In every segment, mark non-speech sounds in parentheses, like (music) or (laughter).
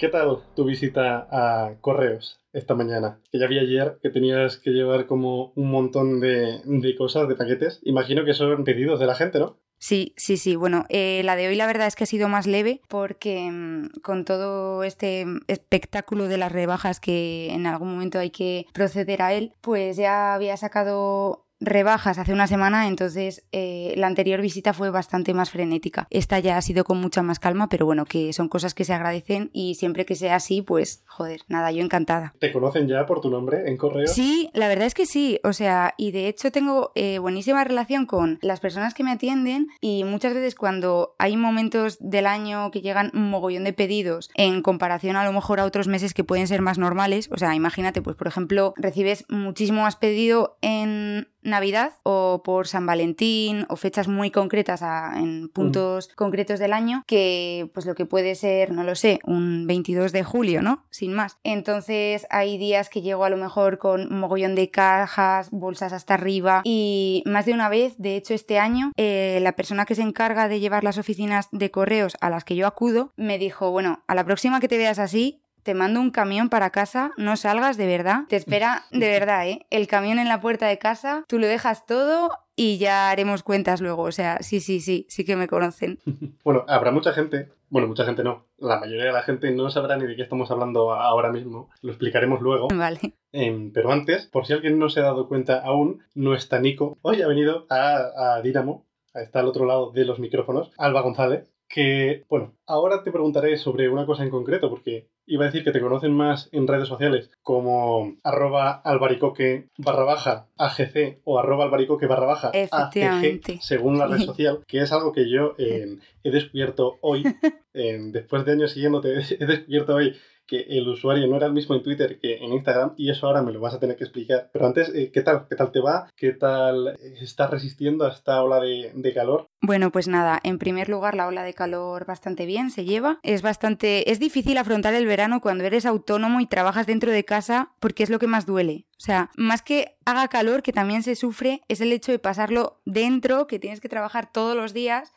¿Qué tal tu visita a Correos esta mañana? Que ya vi ayer que tenías que llevar como un montón de, cosas, de paquetes. Imagino que son pedidos de la gente, ¿no? Sí, sí, sí. Bueno, eh, la de hoy la verdad es que ha sido más leve porque mm, con todo este espectáculo de las rebajas que en algún momento hay que proceder a él, pues ya había sacado rebajas hace una semana, entonces eh, la anterior visita fue bastante más frenética. Esta ya ha sido con mucha más calma, pero bueno, que son cosas que se agradecen y siempre que sea así, pues joder, nada, yo encantada. ¿Te conocen ya por tu nombre en correo? Sí, la verdad es que sí, o sea, y de hecho tengo eh, buenísima relación con las personas que me atienden y muchas veces cuando hay momentos del año que llegan un mogollón de pedidos en comparación a lo mejor a otros meses que pueden ser más normales, o sea, imagínate, pues por ejemplo, recibes muchísimo más pedido en Navidad o por San Valentín o fechas muy concretas en puntos concretos del año que pues lo que puede ser, no lo sé, un 22 de julio, ¿no? Sin más. Entonces hay días que llego a lo mejor con un mogollón de cajas, bolsas hasta arriba y más de una vez, de hecho este año, eh, la persona que se encarga de llevar las oficinas de correos a las que yo acudo me dijo, bueno, a la próxima que te veas así, te mando un camión para casa, no salgas de verdad. Te espera de (laughs) verdad, ¿eh? El camión en la puerta de casa, tú lo dejas todo y ya haremos cuentas luego. O sea, sí, sí, sí, sí que me conocen. (laughs) Bueno, habrá mucha gente, bueno, mucha gente no, la mayoría de la gente no sabrá ni de qué estamos hablando ahora mismo, lo explicaremos luego. (laughs) Vale. Em, pero antes, por si alguien no se ha dado cuenta aún, no está Nico. Hoy ha venido a, a Dinamo, está al otro lado de los micrófonos, Alba González, que, bueno, ahora te preguntaré sobre una cosa en concreto, porque iba a decir que te conocen más en redes sociales como arroba albaricoque barra baja AGC o arroba albaricoque barra baja AGG, según la red social, que es algo que yo eh, he descubierto hoy, (laughs) después de años siguiéndote, he descubierto hoy que el usuario no era el mismo en Twitter que en Instagram y eso ahora me lo vas a tener que explicar. Pero antes, eh, ¿qué tal? ¿Qué tal te va? ¿Qué tal estás resistiendo a esta ola de, de, calor? Bueno, pues nada, en primer lugar la ola de calor bastante bien, se lleva. Es bastante... Es difícil afrontar el verano cuando eres autónomo y trabajas dentro de casa porque es lo que más duele. O sea, más que haga calor, que también se sufre, es el hecho de pasarlo dentro, que tienes que trabajar todos los días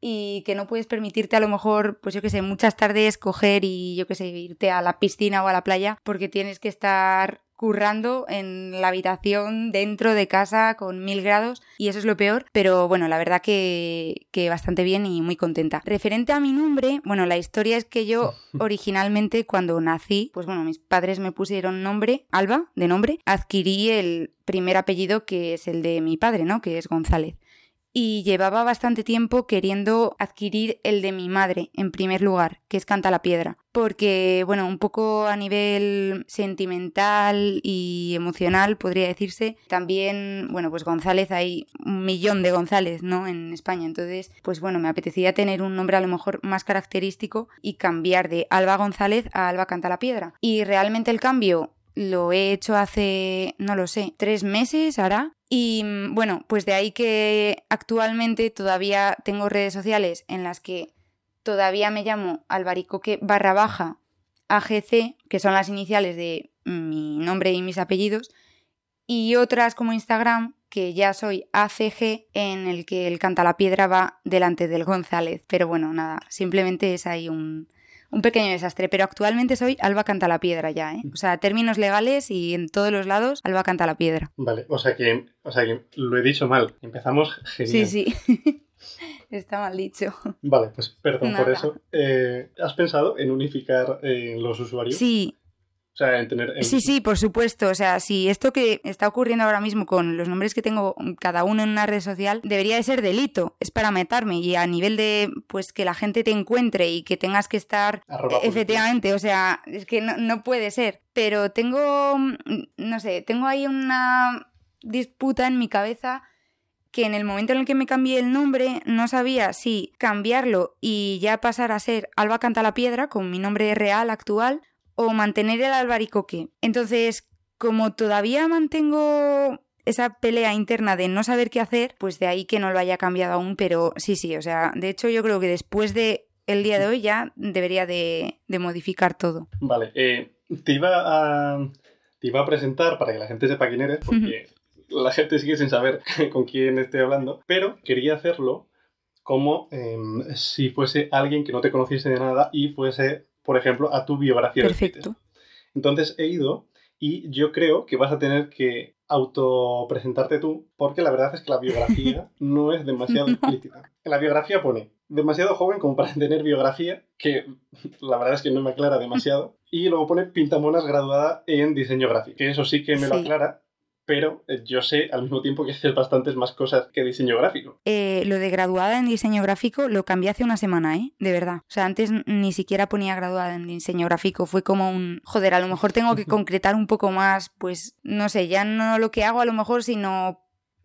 y que no puedes permitirte a lo mejor, pues yo que sé, muchas tardes coger y yo que sé, irte a la piscina o a la playa porque tienes que estar currando en la habitación dentro de casa con mil grados y eso es lo peor, pero bueno, la verdad que, que, bastante bien y muy contenta. Referente a mi nombre, bueno, la historia es que yo (laughs) originalmente cuando nací, pues bueno, mis padres me pusieron nombre, Alba, de nombre, adquirí el primer apellido que es el de mi padre, ¿no? Que es González y llevaba bastante tiempo queriendo adquirir el de mi madre en primer lugar, que es Canta la Piedra, porque bueno, un poco a nivel sentimental y emocional podría decirse, también, bueno, pues González hay un millón de González, ¿no? En España, entonces, pues bueno, me apetecía tener un nombre a lo mejor más característico y cambiar de Alba González a Alba Canta la Piedra. Y realmente el cambio lo he hecho hace, no lo sé, tres meses hará. Y mm, bueno, pues de ahí que actualmente todavía tengo redes sociales en las que todavía me llamo albaricoque barra baja AGC, que son las iniciales de mi nombre y mis apellidos, y otras como Instagram, que ya soy ACG, en el que el canta la piedra va delante del González. Pero bueno, nada, simplemente es ahí un, un pequeño desastre, pero actualmente soy Alba Canta la Piedra ya, ¿eh? O sea, términos legales y en todos los lados, Alba Canta la Piedra. Vale, o sea que, o sea que lo he dicho mal. Empezamos genial. Sí, sí. (laughs) Está mal dicho. Vale, pues perdón por eso. Eh, ¿Has pensado en unificar eh, los usuarios? Sí, Sí, sí, por supuesto. O sea, si esto que está ocurriendo ahora mismo con los nombres que tengo cada uno en una red social debería de ser delito, es para meterme y a nivel de pues que la gente te encuentre y que tengas que estar efectivamente, o sea, es que no, no puede ser. Pero tengo, no sé, tengo ahí una disputa en mi cabeza que en el momento en el que me cambié el nombre no sabía si cambiarlo y ya pasar a ser Alba Canta la Piedra con mi nombre real actual o mantener el albaricoque. Entonces, como todavía mantengo esa pelea interna de no saber qué hacer, pues de ahí que no lo haya cambiado aún, pero sí, sí, o sea, de hecho yo creo que después de el día de hoy ya debería de, modificar todo. Vale, eh, te, iba a, te iba a presentar para que la gente sepa quién eres, porque la gente sigue sin saber (laughs) con quién estoy hablando, pero quería hacerlo como em, si fuese alguien que no te conociese de nada y fuese por ejemplo, a tu biografía. Perfecto. Entonces he ido y yo creo que vas a tener que autopresentarte tú, porque la verdad es que la biografía (laughs) no es demasiado explícita. En la biografía pone demasiado joven como para tener biografía, que la verdad es que no me aclara demasiado. (laughs) Y luego pone pintamonas graduada en diseño gráfico, que eso sí que me lo aclara, pero eh, yo sé al mismo tiempo que haces bastantes más cosas que diseño gráfico. Eh, lo de graduada en diseño gráfico lo cambié hace una semana, ¿eh? De verdad. O sea, antes ni siquiera ponía graduada en diseño gráfico. Fue como un, joder, a lo mejor tengo que (laughs) concretar un poco más, pues, no sé, ya no lo que hago a lo mejor, sino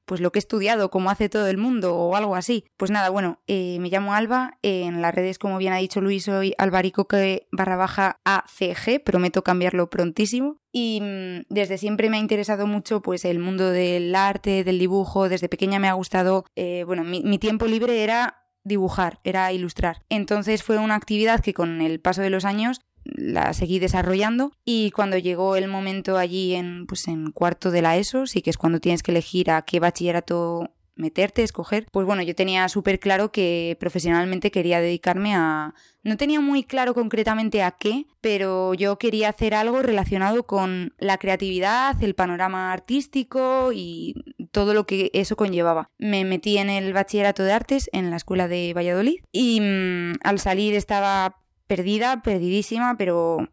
pues lo que he estudiado, como hace todo el mundo o algo así. Pues nada, bueno, eh, me llamo Alba, en las redes, como bien ha dicho Luis, soy albaricoque barra baja ACG, prometo cambiarlo prontísimo. Y mm, desde siempre me ha interesado mucho pues el mundo del arte, del dibujo, desde pequeña me ha gustado, eh, bueno, mi tiempo libre era dibujar, era ilustrar. Entonces fue una actividad que con el paso de los años la seguí desarrollando y cuando llegó el momento allí en, pues en cuarto de la ESO, sí que es cuando tienes que elegir a qué bachillerato meterte, escoger, pues bueno, yo tenía súper claro que profesionalmente quería dedicarme a... No tenía muy claro concretamente a qué, pero yo quería hacer algo relacionado con la creatividad, el panorama artístico y todo lo que eso conllevaba. Me metí en el bachillerato de artes en la escuela de Valladolid y mm, al salir estaba perdida, perdidísima, pero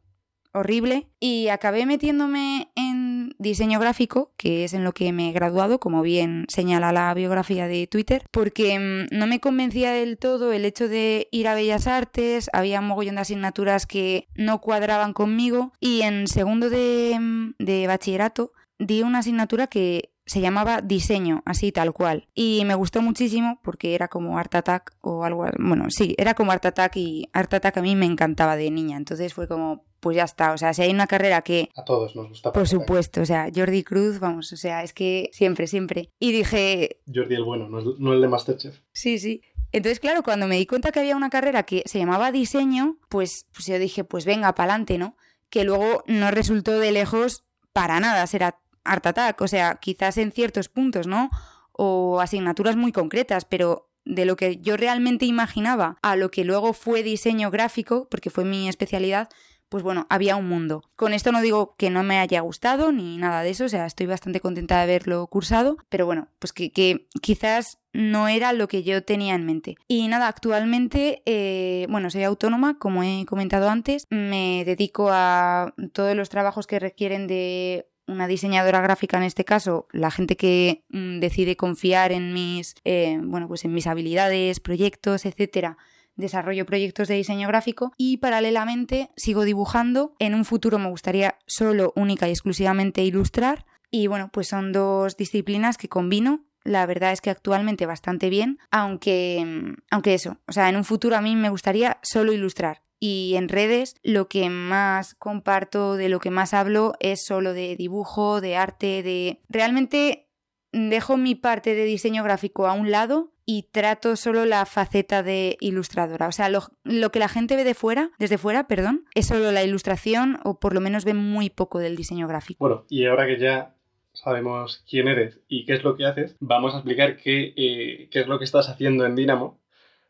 horrible. Y acabé metiéndome en diseño gráfico, que es en lo que me he graduado, como bien señala la biografía de Twitter, porque mm, no me convencía del todo el hecho de ir a Bellas Artes, había un mogollón de asignaturas que no cuadraban conmigo y en segundo de, mm, de bachillerato di una asignatura que se llamaba Diseño, así tal cual. Y me gustó muchísimo porque era como Art Attack o algo. Bueno, sí, era como Art Attack y Art Attack a mí me encantaba de niña. Entonces fue como, pues ya está. O sea, si hay una carrera que. A todos nos gusta. Por supuesto, o sea, Jordi Cruz, vamos, o sea, es que siempre, siempre. Y dije. Jordi el bueno, no el de Masterchef. Sí, sí. Entonces, claro, cuando me di cuenta que había una carrera que se llamaba diseño, pues, pues yo dije, pues venga, pa'lante, ¿no? Que luego no resultó de lejos para nada. Será Art Attack, o sea, quizás en ciertos puntos, ¿no? O asignaturas muy concretas, pero de lo que yo realmente imaginaba a lo que luego fue diseño gráfico, porque fue mi especialidad, pues bueno, había un mundo. Con esto no digo que no me haya gustado ni nada de eso, o sea, estoy bastante contenta de haberlo cursado, pero bueno, pues que, quizás no era lo que yo tenía en mente. Y nada, actualmente, eh, bueno, soy autónoma, como he comentado antes, me dedico a todos los trabajos que requieren de una diseñadora gráfica en este caso, la gente que mm, decide confiar en mis, eh, bueno, pues en mis habilidades, proyectos, etcétera, desarrollo proyectos de diseño gráfico y paralelamente sigo dibujando. En un futuro me gustaría solo, única y exclusivamente ilustrar. Y bueno, pues son dos disciplinas que combino. La verdad es que actualmente bastante bien, aunque, mm, aunque eso, o sea, en un futuro a mí me gustaría solo ilustrar y en redes lo que más comparto, de lo que más hablo es solo de dibujo, de arte, de... Realmente dejo mi parte de diseño gráfico a un lado y trato solo la faceta de ilustradora. O sea, lo, lo, que la gente ve de fuera, desde fuera, perdón, es solo la ilustración o por lo menos ve muy poco del diseño gráfico. Bueno, y ahora que ya sabemos quién eres y qué es lo que haces, vamos a explicar qué, eh, qué es lo que estás haciendo en Dynamo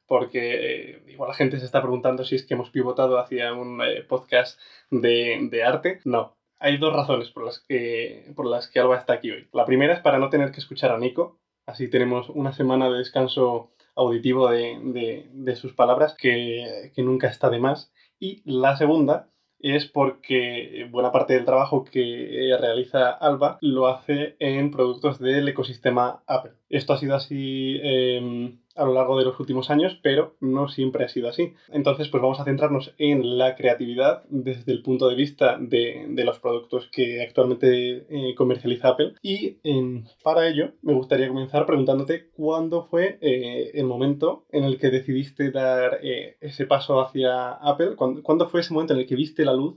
porque eh, igual la gente se está preguntando si es que hemos pivotado hacia un eh, podcast de, arte. No, hay dos razones por las, que, por las que Alba está aquí hoy. La primera es para no tener que escuchar a Nico, así tenemos una semana de descanso auditivo de, sus palabras que, que nunca está de más. Y la segunda es porque buena parte del trabajo que realiza Alba lo hace en productos del ecosistema Apple. Esto ha sido así em, a lo largo de los últimos años, pero no siempre ha sido así. Entonces, pues vamos a centrarnos en la creatividad desde el punto de vista de, los productos que actualmente eh, comercializa Apple. Y em, para ello, me gustaría comenzar preguntándote cuándo fue eh, el momento en el que decidiste dar eh, ese paso hacia Apple, ¿Cuándo, cuándo fue ese momento en el que viste la luz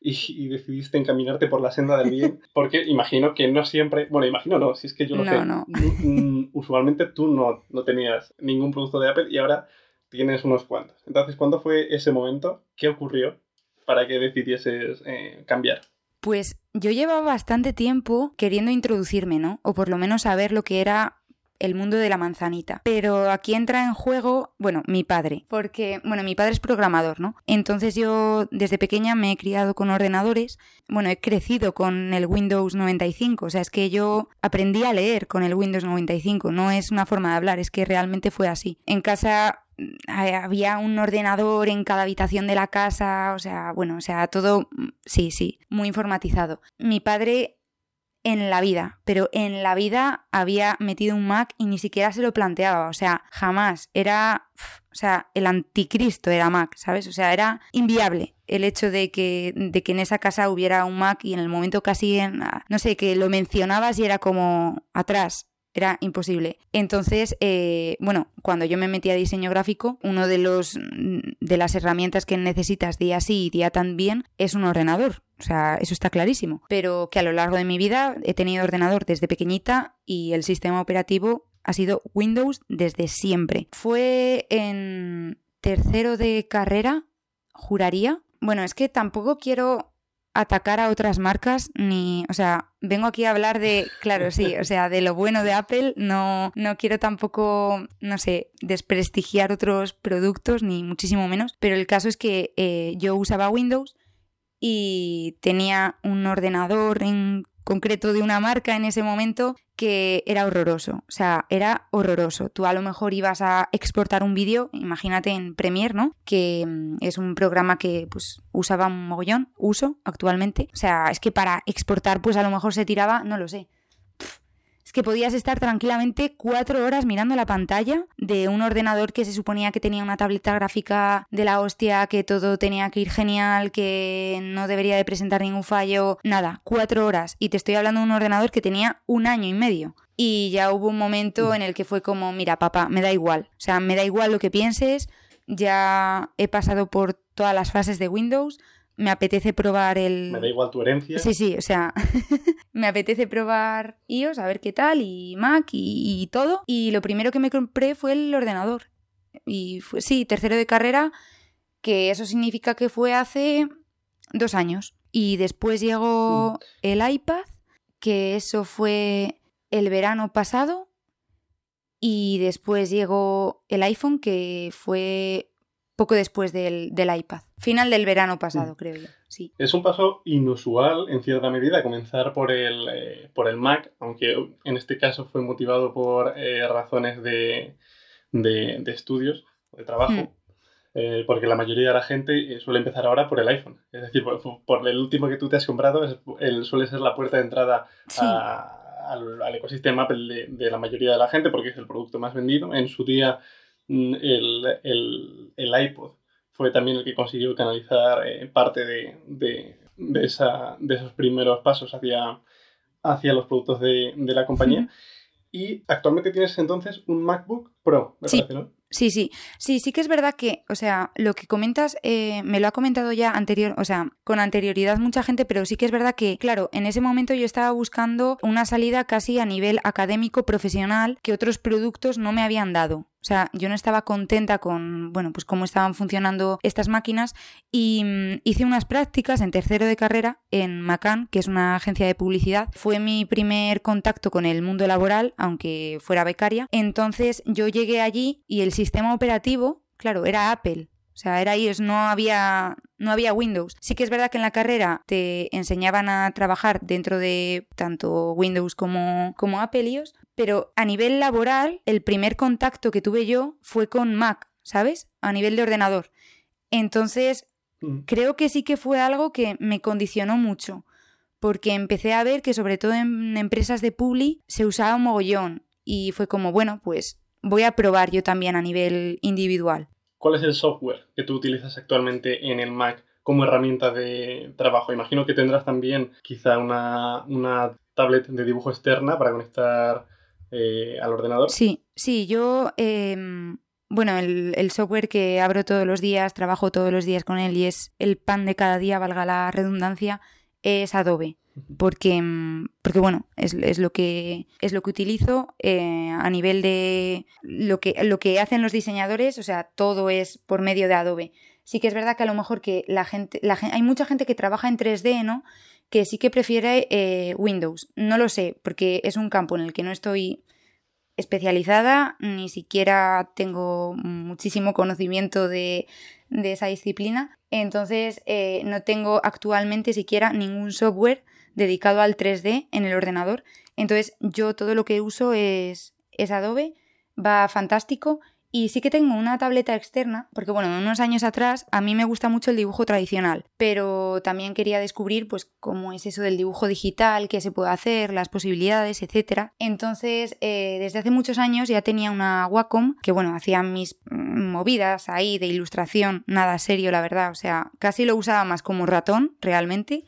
y, decidiste encaminarte por la senda del bien, (laughs) porque imagino que no siempre, bueno, imagino no, si es que yo lo sé, mm, usualmente tú no, no tenías ningún producto de Apple y ahora tienes unos cuantos. Entonces, ¿cuándo fue ese momento? ¿Qué ocurrió para que decidieses eh, cambiar? Pues yo llevaba bastante tiempo queriendo introducirme, ¿no? O por lo menos saber lo que era el mundo de la manzanita. Pero aquí entra en juego, bueno, mi padre, porque, bueno, mi padre es programador, ¿no? Entonces yo desde pequeña me he criado con ordenadores, bueno, he crecido con el Windows 95, o sea, es que yo aprendí a leer con el Windows 95, no es una forma de hablar, es que realmente fue así. En casa mm, había un ordenador en cada habitación de la casa, o sea, bueno, o sea, todo, mm, sí, sí, muy informatizado. Mi padre en la vida, pero en la vida había metido un Mac y ni siquiera se lo planteaba, o sea, jamás, era, o sea, el anticristo era Mac, ¿sabes? O sea, era inviable el hecho de que, de que en esa casa hubiera un Mac y en el momento casi, en, no sé, que lo mencionabas y era como atrás, era imposible. Entonces, eh, bueno, cuando yo me metí a diseño gráfico, uno de los de las herramientas que necesitas día sí y día también es un ordenador. O sea, eso está clarísimo. Pero que a lo largo de mi vida he tenido ordenador desde pequeñita y el sistema operativo ha sido Windows desde siempre. Fue en tercero de carrera, juraría. Bueno, es que tampoco quiero atacar a otras marcas ni, o sea, vengo aquí a hablar de, claro, sí, o sea, de lo bueno de Apple, no, no quiero tampoco, no sé, desprestigiar otros productos, ni muchísimo menos, pero el caso es que eh, yo usaba Windows y tenía un ordenador en concreto de una marca en ese momento que era horroroso, o sea, era horroroso. Tú a lo mejor ibas a exportar un vídeo, imagínate en Premiere, ¿no? Que mm, es un programa que pues usaba un mogollón, uso actualmente. O sea, es que para exportar pues a lo mejor se tiraba, no lo sé, que podías estar tranquilamente cuatro horas mirando la pantalla de un ordenador que se suponía que tenía una tableta gráfica de la hostia, que todo tenía que ir genial, que no debería de presentar ningún fallo. Nada, cuatro horas. Y te estoy hablando de un ordenador que tenía un año y medio. Y ya hubo un momento en el que fue como, mira, papá, me da igual. O sea, me da igual lo que pienses. Ya he pasado por todas las fases de Windows me apetece probar el... Me da igual tu herencia. Sí, sí, o sea, (laughs) me apetece probar iOS, a ver qué tal, y Mac y, todo. Y lo primero que me compré fue el ordenador. Y fue, sí, tercero de carrera, que eso significa que fue hace dos años. Y después llegó mm. el iPad, que eso fue el verano pasado. Y después llegó el iPhone, que fue poco después del, iPad. Final del verano pasado, mm. creo yo. Sí. Es un paso inusual, en cierta medida, comenzar por el, eh, por el Mac, aunque en este caso fue motivado por eh, razones de, de, estudios, de trabajo. Hmm. Eh, porque la mayoría de la gente suele empezar ahora por el iPhone. Es decir, por, el último que tú te has comprado, el, suele ser la puerta de entrada al, ecosistema Apple de, la mayoría de la gente, porque es el producto más vendido. En su día Mm, el, el, iPod fue también el que consiguió canalizar eh, parte de, de, de, esa, de, esos primeros pasos hacia, hacia los productos de, la compañía. Y actualmente tienes entonces un MacBook Pro, me parece, ¿no? Sí, sí, sí, sí que es verdad que, o sea, lo que comentas eh, me lo ha comentado ya anterior, o sea, con anterioridad mucha gente, pero sí que es verdad que, claro, en ese momento yo estaba buscando una salida casi a nivel académico, profesional, que otros productos no me habían dado. O sea, yo no estaba contenta con, bueno, pues cómo estaban funcionando estas máquinas y mm, hice unas prácticas en tercero de carrera en Macan, que es una agencia de publicidad. Fue mi primer contacto con el mundo laboral, aunque fuera becaria. Entonces yo llegué allí y el sistema operativo, claro, era Apple. O sea, era iOS, no había, no había Windows. Sí que es verdad que en la carrera te enseñaban a trabajar dentro de tanto Windows como, como Apple iOS, pero a nivel laboral, el primer contacto que tuve yo fue con Mac, ¿sabes? A nivel de ordenador. Entonces, mm. creo que sí que fue algo que me condicionó mucho, porque empecé a ver que sobre todo en empresas de publi se usaba un mogollón y fue como, bueno, pues voy a probar yo también a nivel individual. ¿Cuál es el software que tú utilizas actualmente en el Mac como herramienta de trabajo? Imagino que tendrás también quizá una, una tablet de dibujo externa para conectar eh, al ordenador. Sí, sí, yo... Em, bueno, el, el, software que abro todos los días, trabajo todos los días con él y es el pan de cada día, valga la redundancia, es Adobe porque, mm, porque bueno, es, es, lo que, es lo que utilizo eh, a nivel de lo que, lo que hacen los diseñadores, o sea, todo es por medio de Adobe. Sí que es verdad que a lo mejor que la gente, la, hay mucha gente que trabaja en 3D, ¿no? Que sí que prefiere eh, Windows. No lo sé, porque es un campo en el que no estoy especializada, ni siquiera tengo muchísimo conocimiento de, esa disciplina. Entonces, eh, no tengo actualmente siquiera ningún software dedicado al 3D en el ordenador. Entonces, yo todo lo que uso es, es Adobe, va fantástico y sí que tengo una tableta externa, porque bueno, unos años atrás a mí me gusta mucho el dibujo tradicional, pero también quería descubrir pues cómo es eso del dibujo digital, qué se puede hacer, las posibilidades, etc. Entonces, eh, desde hace muchos años ya tenía una Wacom, que bueno, hacía mis mm, movidas ahí de ilustración, nada serio la verdad, o sea, casi lo usaba más como ratón realmente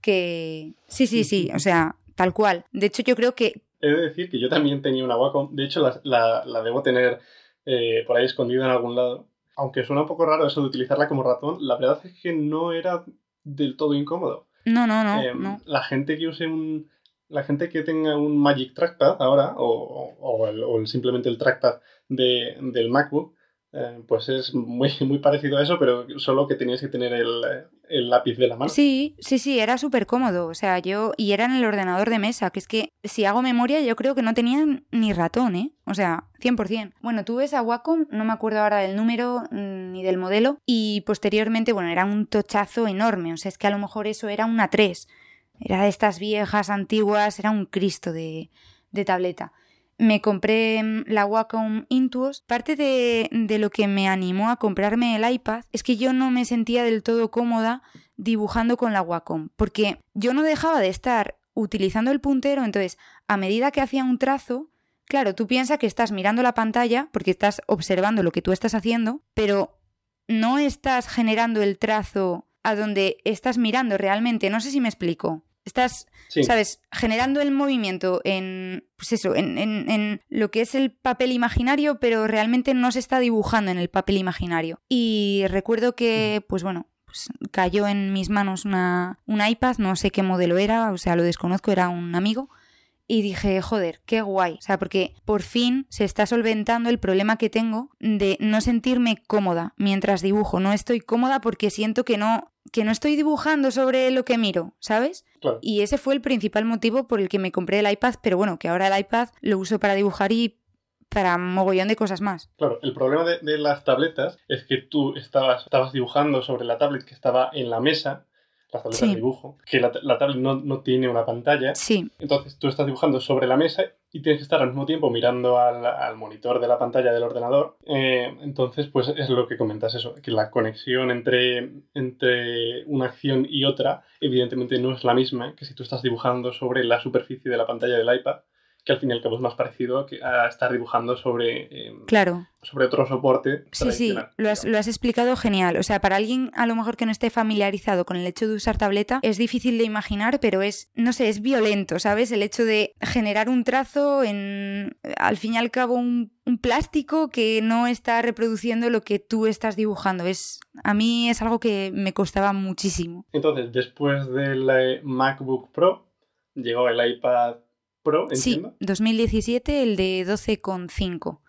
que... Sí, sí, sí, o sea, tal cual. De hecho, yo creo que... He de decir que yo también tenía una Wacom, de hecho la, la debo tener eh, por ahí escondido en algún lado. Aunque suena un poco raro eso de utilizarla como ratón, la verdad es que no era del todo incómodo. No, no, no. Em, la gente que use un. La gente que tenga un Magic Trackpad ahora, o, o, simplemente el trackpad de, del MacBook, eh, pues es muy, (laughs) muy parecido a eso, pero solo que tenías que tener el, lápiz de la mano. Sí, sí, sí, era súper cómodo. O sea, yo. Y era en el ordenador de mesa, que es que si hago memoria, yo creo que no tenía ni ratón, ¿eh? O sea, 100%. Bueno, tú ves a Wacom, no me acuerdo ahora del número mm, ni del modelo, y posteriormente, bueno, era un tochazo enorme. O sea, es que a lo mejor eso era una 3. Era de estas viejas, antiguas, era un Cristo de, de tableta me compré mm, la Wacom Intuos. Parte de, lo que me animó a comprarme el iPad es que yo no me sentía del todo cómoda dibujando con la Wacom, porque yo no dejaba de estar utilizando el puntero, entonces a medida que hacía un trazo, claro, tú piensas que estás mirando la pantalla porque estás observando lo que tú estás haciendo, pero no estás generando el trazo a donde estás mirando realmente, no sé si me explico. Estás, ¿sabes?, generando el movimiento en, pues eso, en, en, lo que es el papel imaginario, pero realmente no se está dibujando en el papel imaginario. Y recuerdo que, pues bueno, pues cayó en mis manos una, un iPad, no sé qué modelo era, o sea, lo desconozco, era un amigo. Y dije, joder, qué guay. O sea, porque por fin se está solventando el problema que tengo de no sentirme cómoda mientras dibujo. No estoy cómoda porque siento que no, que no estoy dibujando sobre lo que miro, ¿sabes? Y ese fue el principal motivo por el que me compré el iPad, pero bueno, que ahora el iPad lo uso para dibujar y para mogollón de cosas más. Claro, el problema de, las tabletas es que tú estabas, estabas dibujando sobre la tablet que estaba en la mesa las tabletas de dibujo, que la, tablet no, tiene una pantalla. Sí. Entonces tú estás dibujando sobre la mesa y tienes que estar al mismo tiempo mirando al, monitor de la pantalla del ordenador. Eh, entonces, pues es lo que comentas eso, que la conexión entre, entre una acción y otra evidentemente no es la misma que si tú estás dibujando sobre la superficie de la pantalla del iPad que al fin y al cabo es más parecido a estar dibujando sobre, em, claro. sobre otro soporte. Sí, sí, lo has, lo has, explicado genial. O sea, para alguien a lo mejor que no esté familiarizado con el hecho de usar tableta, es difícil de imaginar, pero es, no sé, es violento, ¿sabes? El hecho de generar un trazo en, al fin y al cabo, un, un plástico que no está reproduciendo lo que tú estás dibujando. Es, a mí es algo que me costaba muchísimo. Entonces, después del eh, MacBook Pro, llegó el iPad Pro, Sí, 2017, el de 12,5.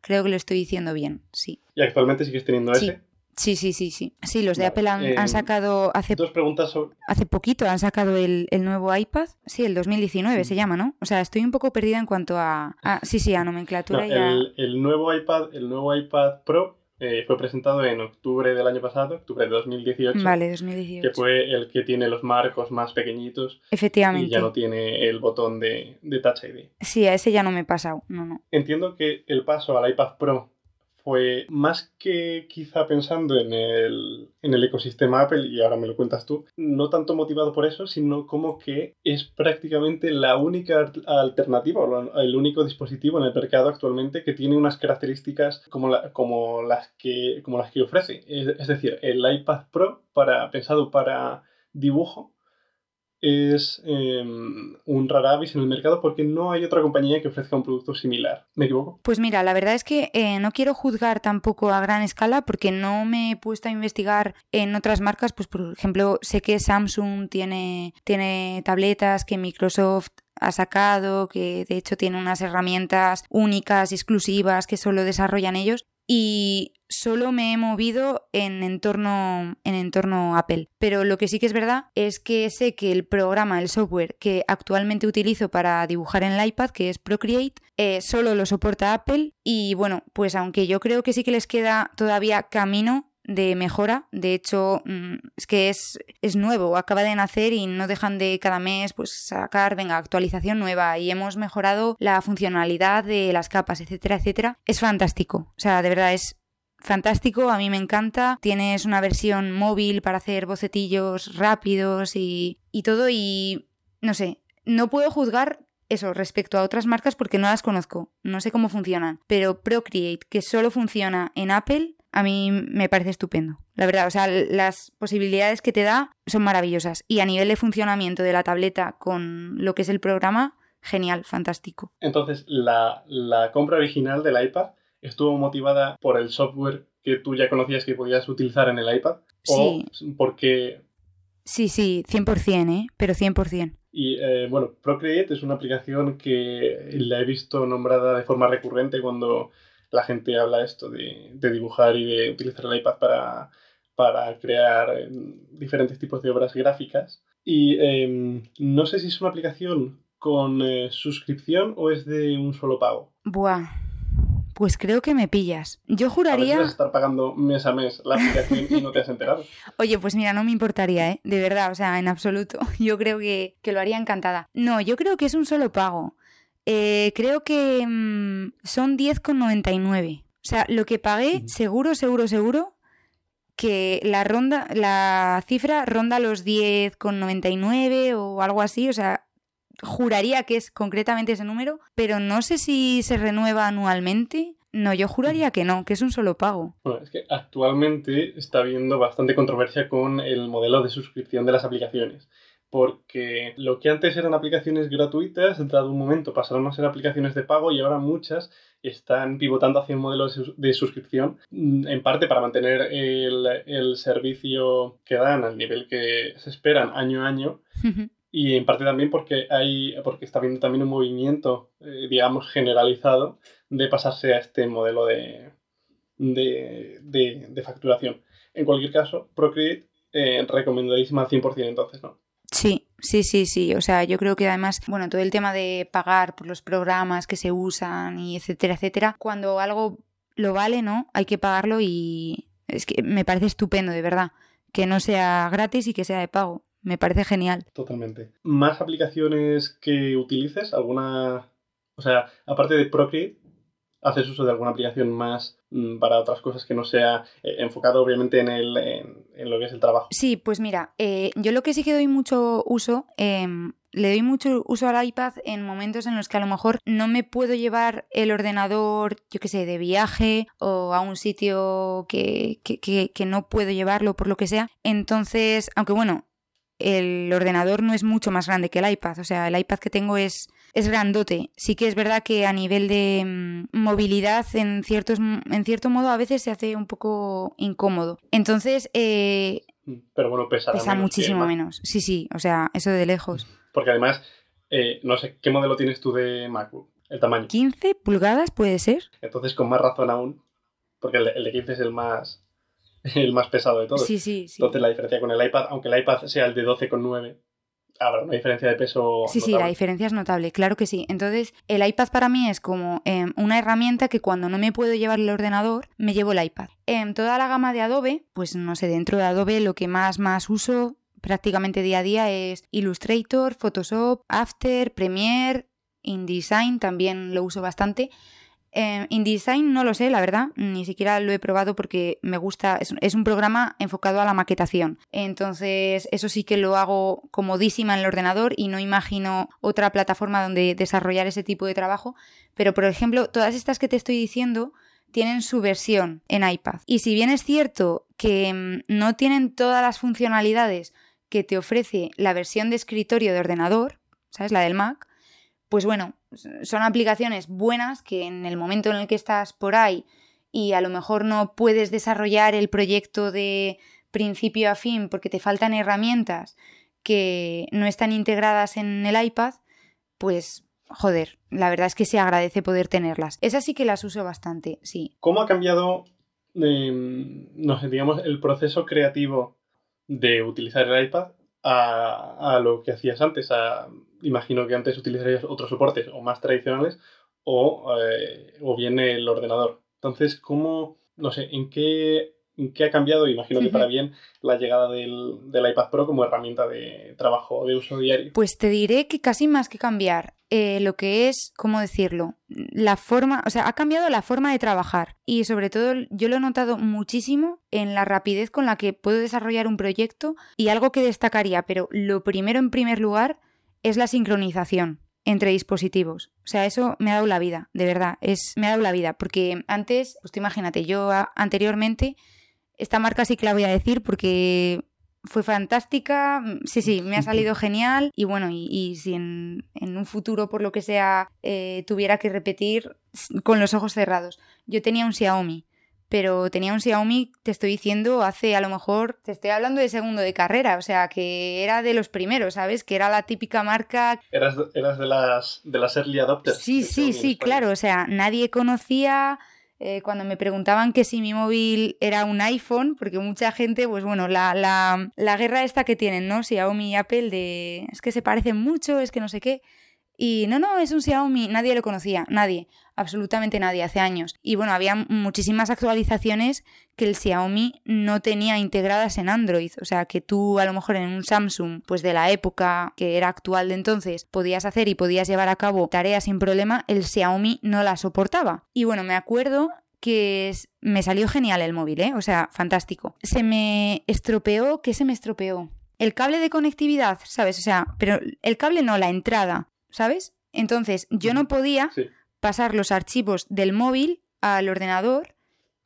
Creo que lo estoy diciendo bien, sí. ¿Y actualmente sigues teniendo ese? Sí, sí, sí, sí. Sí, los de Apple han, em, sacado hace... Dos preguntas sobre... Hace poquito han sacado el, nuevo iPad. Sí, el 2019 se llama, ¿no? O sea, estoy un poco perdida en cuanto a... sí, sí, a nomenclatura el, el, nuevo iPad, el nuevo iPad Pro eh, fue presentado en octubre del año pasado, octubre de 2018. Vale, 2018. Que fue el que tiene los marcos más pequeñitos. Efectivamente. Y ya no tiene el botón de, de Touch ID. Sí, a ese ya no me he pasado. No, no. Entiendo que el paso al iPad Pro fue más que quizá pensando en el, en el ecosistema Apple, y ahora me lo cuentas tú, no tanto motivado por eso, sino como que es prácticamente la única alternativa o el único dispositivo en el mercado actualmente que tiene unas características como, como, las, que, como las que ofrece. Es, decir, el iPad Pro pensado para dibujo es em, un rara avis en el mercado porque no hay otra compañía que ofrezca un producto similar. ¿Me equivoco? Pues mira, la verdad es que eh, no quiero juzgar tampoco a gran escala porque no me he puesto a investigar en otras marcas. Pues por ejemplo, sé que Samsung tiene, tiene tabletas que Microsoft ha sacado, que de hecho tiene unas herramientas únicas exclusivas que solo desarrollan ellos. Y solo me he movido en entorno, en entorno Apple. Pero lo que sí que es verdad es que sé que el programa, el software que actualmente utilizo para dibujar en el iPad, que es Procreate, eh, solo lo soporta Apple. Y bueno, pues aunque yo creo que sí que les queda todavía camino de mejora. De hecho, mm, es que es, es, nuevo, acaba de nacer y no dejan de cada mes pues sacar, venga, actualización nueva y hemos mejorado la funcionalidad de las capas, etcétera, etcétera. Es fantástico. O sea, de verdad es fantástico, a mí me encanta. Tienes una versión móvil para hacer bocetillos rápidos y, y todo y no sé, no puedo juzgar eso respecto a otras marcas porque no las conozco, no sé cómo funcionan, pero Procreate, que solo funciona en Apple, a mí me parece estupendo. La verdad, o sea, las posibilidades que te da son maravillosas. Y a nivel de funcionamiento de la tableta con lo que es el programa, genial, fantástico. Entonces, la, compra original del iPad estuvo motivada por el software que tú ya conocías que podías utilizar en el iPad. Sí. O porque... Sí, sí, 100%, ¿eh? Pero 100%. Y eh, bueno, Procreate es una aplicación que la he visto nombrada de forma recurrente cuando la gente habla esto de, dibujar y de utilizar el iPad para, para crear eh, diferentes tipos de obras gráficas. Y em, no sé si es una aplicación con eh, suscripción o es de un solo pago. Buah. Pues creo que me pillas. Yo juraría. A estar pagando mes a mes la aplicación y no te has enterado. (laughs) Oye, pues mira, no me importaría, ¿eh? De verdad, o sea, en absoluto. (laughs) Yo creo que, que lo haría encantada. No, yo creo que es un solo pago. Eh, creo que mm, son 10,99. O sea, lo que pagué, seguro, seguro, seguro, que la ronda, la cifra ronda los 10,99 o algo así. O sea, juraría que es concretamente ese número, pero no sé si se renueva anualmente. No, yo juraría que no, que es un solo pago. Bueno, es que actualmente está habiendo bastante controversia con el modelo de suscripción de las aplicaciones porque lo que antes eran aplicaciones gratuitas, dado un momento pasaron a ser aplicaciones de pago y ahora muchas están pivotando hacia un modelo de suscripción, mm, en parte para mantener el, servicio que dan al nivel que se esperan año a año. (laughs) Y en parte también porque hay, porque está habiendo también un movimiento, eh, digamos, generalizado de pasarse a este modelo de, de, facturación. En cualquier caso, Procreate eh, recomendadísima al 100% entonces, ¿no? Sí, sí, sí, sí. O sea, yo creo que además, bueno, todo el tema de pagar por los programas que se usan y etcétera, etcétera, cuando algo lo vale, ¿no? Hay que pagarlo y es que me parece estupendo, de verdad, que no sea gratis y que sea de pago. Me parece genial. Totalmente. ¿Más aplicaciones que utilices? ¿Alguna? O sea, aparte de Procreate, haces uso de alguna aplicación más mm, para otras cosas que no sea eh, enfocado obviamente en, el, en, lo que es el trabajo. Sí, pues mira, eh, yo lo que sí que doy mucho uso, em, le doy mucho uso al iPad en momentos en los que a lo mejor no me puedo llevar el ordenador, yo qué sé, de viaje o a un sitio que, que, que no puedo llevarlo por lo que sea. Entonces, aunque bueno, el ordenador no es mucho más grande que el iPad, o sea, el iPad que tengo es es grandote. Sí que es verdad que a nivel de mm, movilidad, en, ciertos, en cierto modo, a veces se hace un poco incómodo. Entonces... Eh, Pero bueno, pesa, muchísimo menos. Sí, sí, o sea, eso de lejos. Porque además, eh, no sé, ¿qué modelo tienes tú de MacBook? El tamaño. 15 pulgadas puede ser. Entonces, con más razón aún, porque el, de 15 es el más, (laughs) el más pesado de todos. Sí, sí, sí. Entonces, la diferencia con el iPad, aunque el iPad sea el de 12,9, habrá una diferencia de peso. Sí, sí, la diferencia es notable, claro que sí. Entonces, el iPad para mí es como em, una herramienta que cuando no me puedo llevar el ordenador, me llevo el iPad. En toda la gama de Adobe, pues no sé, dentro de Adobe lo que más, más uso prácticamente día a día es Illustrator, Photoshop, After, Premiere, InDesign también lo uso bastante. Eh, InDesign no lo sé, la verdad, ni siquiera lo he probado porque me gusta, es, un programa enfocado a la maquetación. Entonces, eso sí que lo hago comodísima en el ordenador y no imagino otra plataforma donde desarrollar ese tipo de trabajo. Pero, por ejemplo, todas estas que te estoy diciendo tienen su versión en iPad. Y si bien es cierto que mm, no tienen todas las funcionalidades que te ofrece la versión de escritorio de ordenador, ¿sabes? La del Mac, pues bueno, son aplicaciones buenas que en el momento en el que estás por ahí y a lo mejor no puedes desarrollar el proyecto de principio a fin porque te faltan herramientas que no están integradas en el iPad, pues joder, la verdad es que se agradece poder tenerlas. Esas sí que las uso bastante, sí. ¿Cómo ha cambiado em, no sé, digamos, el proceso creativo de utilizar el iPad a, lo que hacías antes. Imagino que antes utilizarías otros soportes o más tradicionales o, eh, o bien el ordenador. Entonces, ¿cómo, no sé, en qué ¿Qué ha cambiado? Imagino que para bien la llegada del, iPad Pro como herramienta de trabajo de uso diario. Pues te diré que casi más que cambiar eh, lo que es, ¿cómo decirlo? La forma, o sea, ha cambiado la forma de trabajar y sobre todo yo lo he notado muchísimo en la rapidez con la que puedo desarrollar un proyecto y algo que destacaría, pero lo primero en primer lugar es la sincronización entre dispositivos. O sea, eso me ha dado la vida, de verdad, es, me ha dado la vida, porque antes, pues imagínate, yo anteriormente esta marca sí que la voy a decir porque fue fantástica, sí, sí, me ha salido genial y bueno, y, si en, un futuro por lo que sea eh, tuviera que repetir con los ojos cerrados. Yo tenía un Xiaomi, pero tenía un Xiaomi, te estoy diciendo, hace a lo mejor, te estoy hablando de segundo de carrera, o sea, que era de los primeros, ¿sabes? Que era la típica marca... Eras, eras de, las, de las early adopters. Sí, sí, sí, claro, o sea, nadie conocía eh, cuando me preguntaban que si mi móvil era un iPhone, porque mucha gente, pues bueno, la, la, la guerra esta que tienen, ¿no? Xiaomi y Apple de es que se parecen mucho, es que no sé qué. Y no, no, es un Xiaomi, nadie lo conocía, nadie, absolutamente nadie, hace años. Y bueno, había muchísimas actualizaciones que el Xiaomi no tenía integradas en Android, o sea que tú a lo mejor en un Samsung, pues de la época que era actual de entonces, podías hacer y podías llevar a cabo tareas sin problema, el Xiaomi no la soportaba. Y bueno, me acuerdo que me salió genial el móvil, ¿eh? O sea, fantástico. Se me estropeó, ¿qué se me estropeó? El cable de conectividad, ¿sabes? O sea, pero el cable no, la entrada. ¿Sabes? Entonces yo no podía pasar los archivos del móvil al ordenador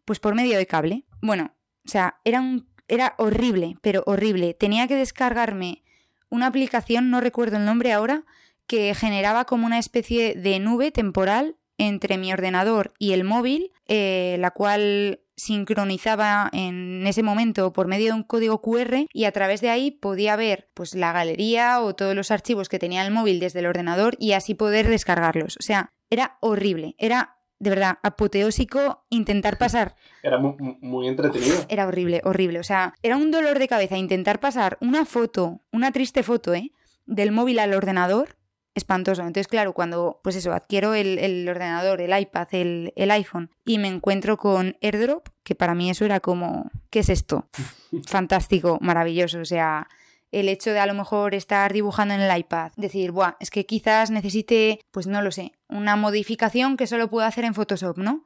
pues por medio de cable. Bueno, o sea, era, un, era horrible, pero horrible. Tenía que descargarme una aplicación, no recuerdo el nombre ahora, que generaba como una especie de nube temporal entre mi ordenador y el móvil, eh, la cual sincronizaba en ese momento por medio de un código QR y a través de ahí podía ver pues la galería o todos los archivos que tenía el móvil desde el ordenador y así poder descargarlos. O sea, era horrible, era de verdad apoteósico intentar pasar. Era muy, entretenido. Era horrible, horrible. O sea, era un dolor de cabeza intentar pasar una foto, una triste foto, ¿eh? Del móvil al ordenador espantoso. Entonces, claro, cuando, pues eso, adquiero el, ordenador, el iPad, el, el, iPhone y me encuentro con AirDrop, que para mí eso era como, ¿qué es esto? (laughs) Fantástico, maravilloso. O sea, el hecho de a lo mejor estar dibujando en el iPad, decir, Buah, es que quizás necesite, pues no lo sé, una modificación que solo puedo hacer en Photoshop, ¿no?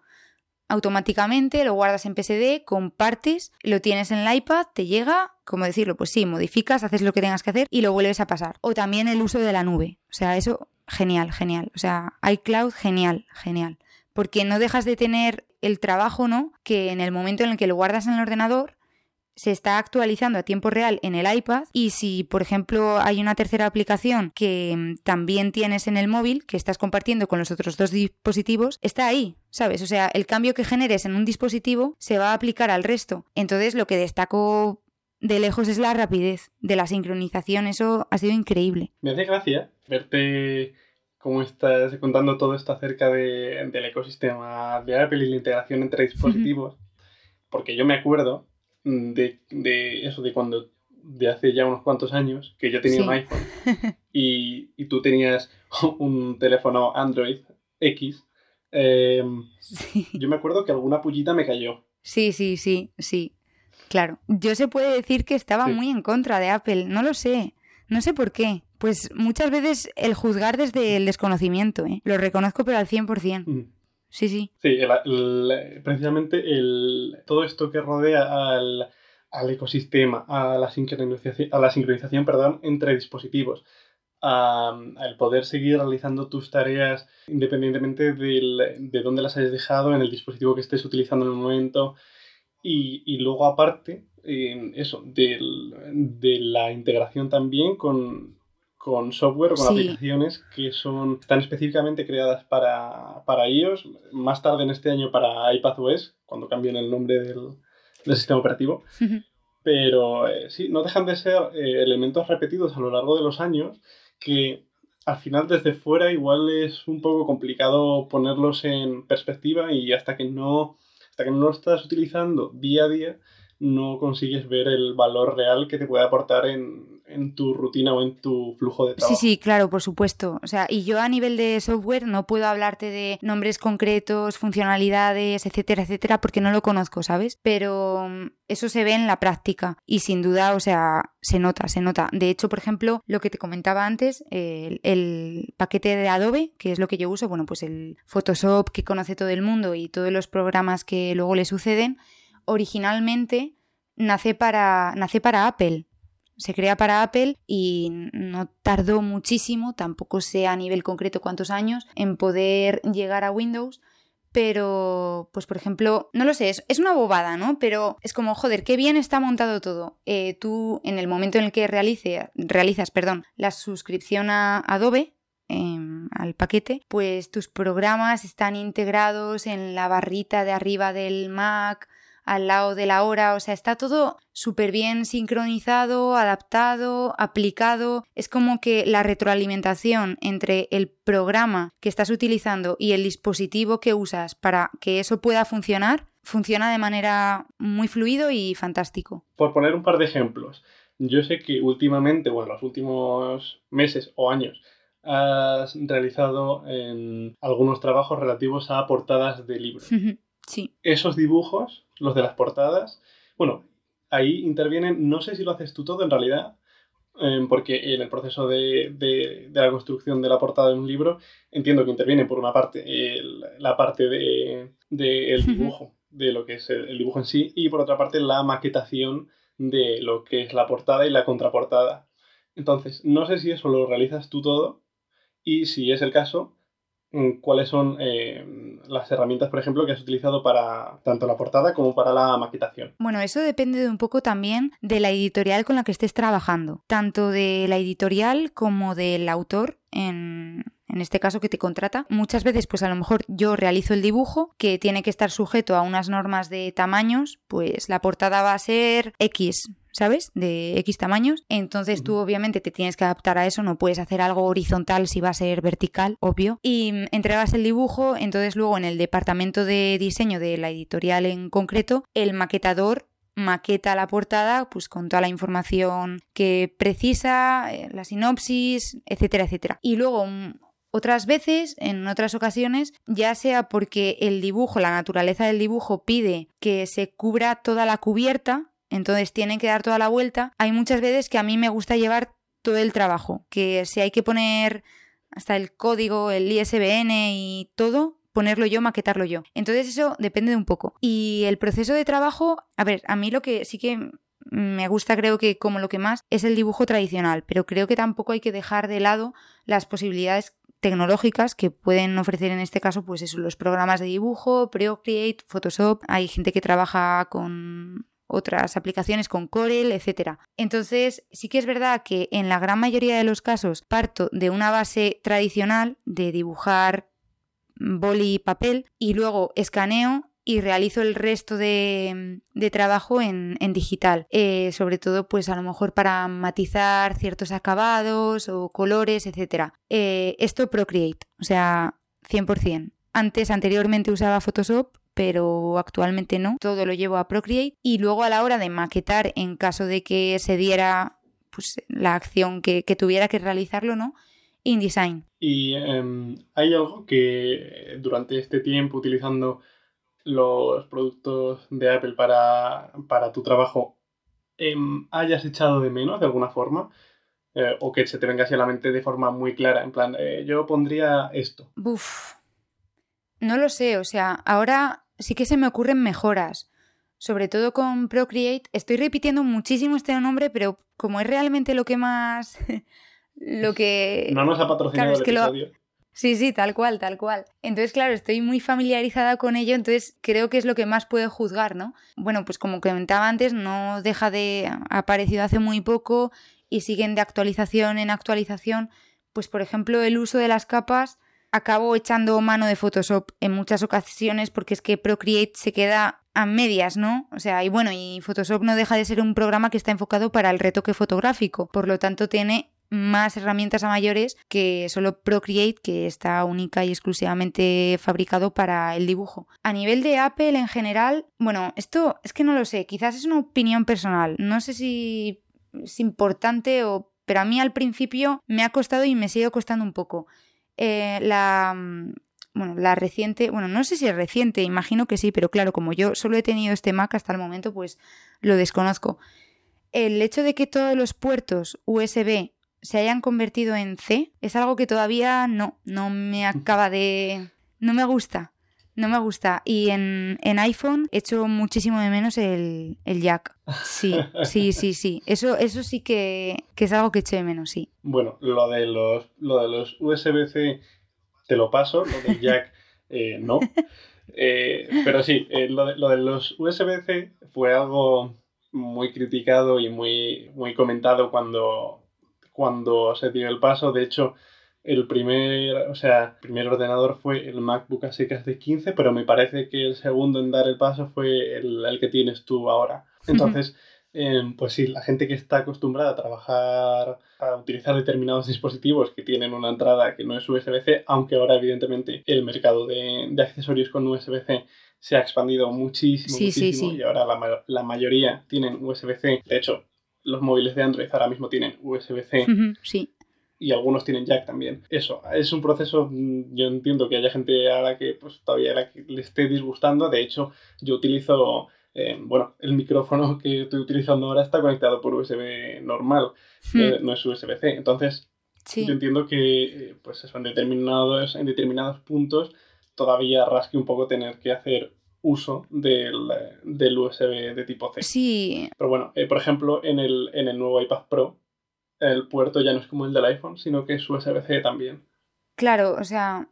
Automáticamente, lo guardas en PSD, compartes, lo tienes en el iPad, te llega, como decirlo, pues sí, modificas, haces lo que tengas que hacer y lo vuelves a pasar. O también el uso de la nube. O sea, eso, genial, genial. O sea, iCloud, genial, genial. Porque no dejas de tener el trabajo, ¿no? Que en el momento en el que lo guardas en el ordenador, se está actualizando a tiempo real en el iPad y si, por ejemplo, hay una tercera aplicación que mm, también tienes en el móvil, que estás compartiendo con los otros dos dispositivos, está ahí, ¿sabes? O sea, el cambio que generes en un dispositivo se va a aplicar al resto. Entonces, lo que destaco de lejos es la rapidez de la sincronización, eso ha sido increíble. Me hace gracia verte cómo estás contando todo esto acerca de, del ecosistema de Apple y la integración entre dispositivos, porque yo me acuerdo de, de, eso, de cuando, de hace ya unos cuantos años, que yo tenía un (laughs) iPhone y, y, tú tenías (laughs) un teléfono Android X, em, yo me acuerdo que alguna pullita me cayó. Sí, sí, sí, sí. Claro. Yo se puede decir que estaba muy en contra de Apple, no lo sé. No sé por qué. Pues muchas veces el juzgar desde el desconocimiento, ¿eh? Lo reconozco pero al 100%. Mm. Sí, sí. Sí, precisamente el, todo esto que rodea al, ecosistema, a la sincronización, a la sincronización perdón, entre dispositivos, al poder seguir realizando tus tareas independientemente de dónde las hayas dejado en el dispositivo que estés utilizando en el momento. Y, y luego aparte, eso, de la integración también con, con software con aplicaciones que son, están específicamente creadas para, para iOS, más tarde en este año para iPadOS, cuando cambien el nombre del, sistema operativo. Pero eh, sí, no dejan de ser eh, elementos repetidos a lo largo de los años que al final desde fuera igual es un poco complicado ponerlos en perspectiva y hasta que no hasta que no lo estás utilizando día a día, no consigues ver el valor real que te puede aportar en, en tu rutina o en tu flujo de trabajo. Sí, sí, claro, por supuesto. O sea, y yo a nivel de software no puedo hablarte de nombres concretos, funcionalidades, etcétera, etcétera, porque no lo conozco, ¿sabes? Pero mm, eso se ve en la práctica y sin duda, o sea, se nota, se nota. De hecho, por ejemplo, lo que te comentaba antes, el, el paquete de Adobe, que es lo que yo uso, bueno, pues el Photoshop que conoce todo el mundo y todos los programas que luego le suceden, originalmente nace para, nace para Apple se crea para Apple y no tardó muchísimo, tampoco sé a nivel concreto cuántos años, en poder llegar a Windows. Pero, pues por ejemplo, no lo sé, es, una bobada, ¿no? Pero es como, joder, qué bien está montado todo. Eh, tú, en el momento en el que realice, realizas perdón, la suscripción a Adobe, em, al paquete, pues tus programas están integrados en la barrita de arriba del Mac, al lado de la hora, o sea, está todo súper bien sincronizado, adaptado, aplicado. Es como que la retroalimentación entre el programa que estás utilizando y el dispositivo que usas para que eso pueda funcionar, funciona de manera muy fluido y fantástico. Por poner un par de ejemplos, yo sé que últimamente, bueno, los últimos meses o años, has realizado en algunos trabajos relativos a portadas de libros. Sí. Esos dibujos los de las portadas. Bueno, ahí intervienen, no sé si lo haces tú todo en realidad, em, porque en el proceso de, la construcción de la portada de un libro entiendo que interviene por una parte la parte del de, dibujo, de lo que es el, dibujo en sí, y por otra parte la maquetación de lo que es la portada y la contraportada. Entonces, no sé si eso lo realizas tú todo y si es el caso, cuáles son eh, las herramientas, por ejemplo, que has utilizado para tanto la portada como para la maquetación. Bueno, eso depende de un poco también de la editorial con la que estés trabajando, tanto de la editorial como del autor en, en este caso que te contrata, muchas veces pues a lo mejor yo realizo el dibujo que tiene que estar sujeto a unas normas de tamaños, pues la portada va a ser X, ¿sabes? De X tamaños. Entonces tú obviamente te tienes que adaptar a eso, no puedes hacer algo horizontal si va a ser vertical, obvio. Y mm, entregas el dibujo, entonces luego en el departamento de diseño de la editorial en concreto, el maquetador maqueta la portada pues con toda la información que precisa, eh, la sinopsis, etcétera, etcétera. Y luego mm, otras veces, en otras ocasiones, ya sea porque el dibujo, la naturaleza del dibujo pide que se cubra toda la cubierta, entonces tienen que dar toda la vuelta. Hay muchas veces que a mí me gusta llevar todo el trabajo, que si hay que poner hasta el código, el ISBN y todo, ponerlo yo, maquetarlo yo. Entonces eso depende de un poco. Y el proceso de trabajo, a ver, a mí lo que sí que me gusta creo que como lo que más es el dibujo tradicional, pero creo que tampoco hay que dejar de lado las posibilidades tecnológicas que pueden ofrecer en este caso pues eso, los programas de dibujo, Procreate, Photoshop, hay gente que trabaja con otras aplicaciones con Corel, etc. Entonces, sí que es verdad que en la gran mayoría de los casos parto de una base tradicional de dibujar boli y papel y luego escaneo y realizo el resto de, trabajo en, digital. Eh, sobre todo, pues a lo mejor para matizar ciertos acabados o colores, etc. Eh, esto Procreate, o sea, 100%. Antes, anteriormente usaba Photoshop, pero actualmente no. Todo lo llevo a Procreate y luego a la hora de maquetar, en caso de que se diera pues, la acción que, tuviera que realizarlo, ¿no? InDesign. Y em, hay algo que durante este tiempo utilizando los productos de Apple para, tu trabajo em, hayas echado de menos de alguna forma eh, o que se te venga así a la mente de forma muy clara, en plan, eh, yo pondría esto. Buf, no lo sé, o sea, ahora sí que se me ocurren mejoras. Sobre todo con Procreate, estoy repitiendo muchísimo este nombre, pero como es realmente lo que más... (laughs) lo que... No nos ha patrocinado el episodio. Sí, sí, tal cual, tal cual. Entonces, claro, estoy muy familiarizada con ello, entonces creo que es lo que más puedo juzgar, ¿no? Bueno, pues como comentaba antes, no deja de... ha aparecido hace muy poco y siguen de actualización en actualización. Pues, por ejemplo, el uso de las capas, acabo echando mano de Photoshop en muchas ocasiones porque es que Procreate se queda a medias, ¿no? O sea, y bueno, y Photoshop no deja de ser un programa que está enfocado para el retoque fotográfico, por lo tanto tiene más herramientas a mayores que solo Procreate, que está única y exclusivamente fabricado para el dibujo. A nivel de Apple en general, bueno, esto es que no lo sé, quizás es una opinión personal. No sé si es importante o... Pero a mí al principio me ha costado y me sigue costando un poco. Eh, la, mm, bueno, la reciente, bueno, no sé si es reciente, imagino que sí, pero claro, como yo solo he tenido este Mac hasta el momento, pues lo desconozco. El hecho de que todos los puertos USB se hayan convertido en C es algo que todavía no, no me acaba de... no me gusta. No me gusta. Y en, en iPhone echo muchísimo de menos el, el, jack. Sí, (laughs) sí, sí, sí. Eso, eso sí que, que, es algo que echo de menos, sí. Bueno, lo de los, lo de los USB-C te lo paso, lo del (laughs) jack eh, no. Eh, pero sí, eh, lo, de, lo, de, los USB-C fue algo muy criticado y muy, muy comentado cuando, cuando se dio el paso. De hecho, el primer, o sea, primer ordenador fue el MacBook así que es de 15, pero me parece que el segundo en dar el paso fue el, el que tienes tú ahora. Entonces, Em, pues sí, la gente que está acostumbrada a trabajar, a utilizar determinados dispositivos que tienen una entrada que no es USB-C, aunque ahora evidentemente el mercado de, de accesorios con USB-C se ha expandido muchísimo, muchísimo y ahora la, la mayoría tienen USB-C. De hecho, los móviles de Android ahora mismo tienen USB-C. sí y algunos tienen jack también. Eso, es un proceso, mm, yo entiendo que haya gente a la que pues, todavía le esté disgustando. De hecho, yo utilizo eh, bueno, el micrófono que estoy utilizando ahora está conectado por USB normal, hmm. eh, no es USB-C. Entonces, yo entiendo que eh, pues eso, en, determinados, en determinados puntos todavía rasque un poco tener que hacer uso del, del USB de tipo C. Sí. Pero bueno, por ejemplo, en el, en el nuevo iPad Pro, el puerto ya no es como el del iPhone, sino que es USB-C también. Claro, o sea,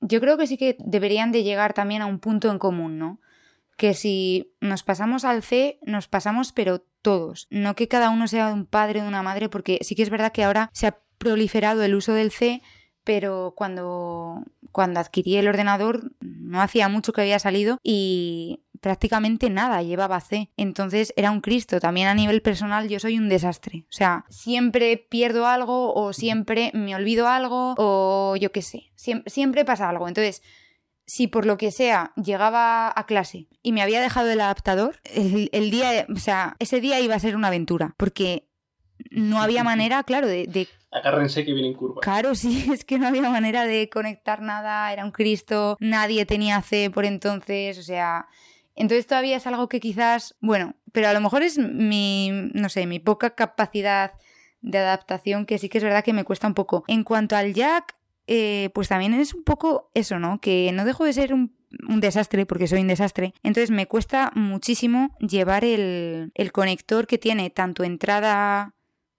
yo creo que sí que deberían de llegar también a un punto en común, ¿no? que si nos pasamos al C, nos pasamos pero todos. No que cada uno sea un padre o una madre, porque sí que es verdad que ahora se ha proliferado el uso del C, pero cuando, cuando adquirí el ordenador no hacía mucho que había salido y prácticamente nada llevaba C. Entonces era un Cristo. También a nivel personal yo soy un desastre. O sea, siempre pierdo algo o siempre me olvido algo o yo qué sé. Siempre, siempre pasa algo. Entonces si por lo que sea llegaba a clase y me había dejado el adaptador, el, día, o sea, ese día iba a ser una aventura, porque no había manera, claro, de, de... Agárrense que vienen curvas. Claro, sí, (laughs) es que no había manera de conectar nada, era un Cristo, nadie tenía C por entonces, o sea... Entonces todavía es algo que quizás, bueno, pero a lo mejor es mi, no sé, mi poca capacidad de adaptación, que sí que es verdad que me cuesta un poco. En cuanto al jack, eh, pues también es un poco eso, ¿no? Que no dejo de ser un, desastre, porque soy un desastre. Entonces me cuesta muchísimo llevar el, el, conector que tiene tanto entrada,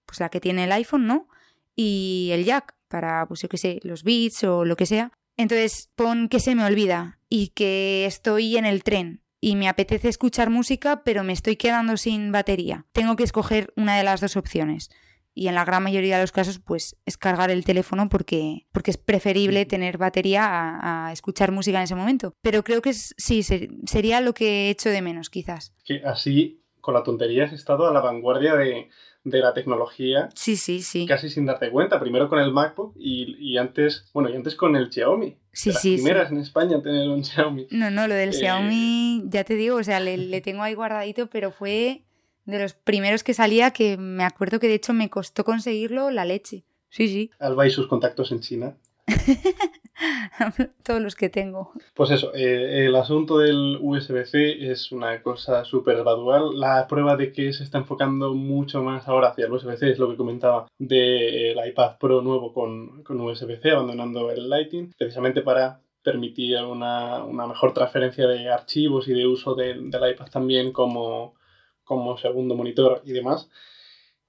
pues la que tiene el iPhone, ¿no? Y el jack para, pues yo qué sé, los beats o lo que sea. Entonces pon que se me olvida y que estoy en el tren y me apetece escuchar música, pero me estoy quedando sin batería. Tengo que escoger una de las dos opciones y en la gran mayoría de los casos pues es cargar el teléfono porque, porque es preferible tener batería a, escuchar música en ese momento. Pero creo que sí, sería lo que he hecho de menos quizás. Que así, con la tontería, has estado a la vanguardia de, la tecnología. Sí, sí, sí. Casi sin darte cuenta. Primero con el MacBook y, antes, bueno, y antes con el Xiaomi. Sí, sí, primeras en España tener un Xiaomi. No, no, lo del eh, Xiaomi, ya te digo, o sea, le, le tengo ahí guardadito, pero fue de los primeros que salía que me acuerdo que de hecho me costó conseguirlo la leche. Sí, sí. Alba y sus contactos en China. (laughs) (laughs) Todos los que tengo. Pues eso, eh, el asunto del USB-C es una cosa súper gradual. La prueba de que se está enfocando mucho más ahora hacia el USB-C es lo que comentaba del iPad Pro nuevo con, con USB-C, abandonando el Lightning, precisamente para permitir una, una, mejor transferencia de archivos y de uso del iPad también como, como segundo monitor y demás.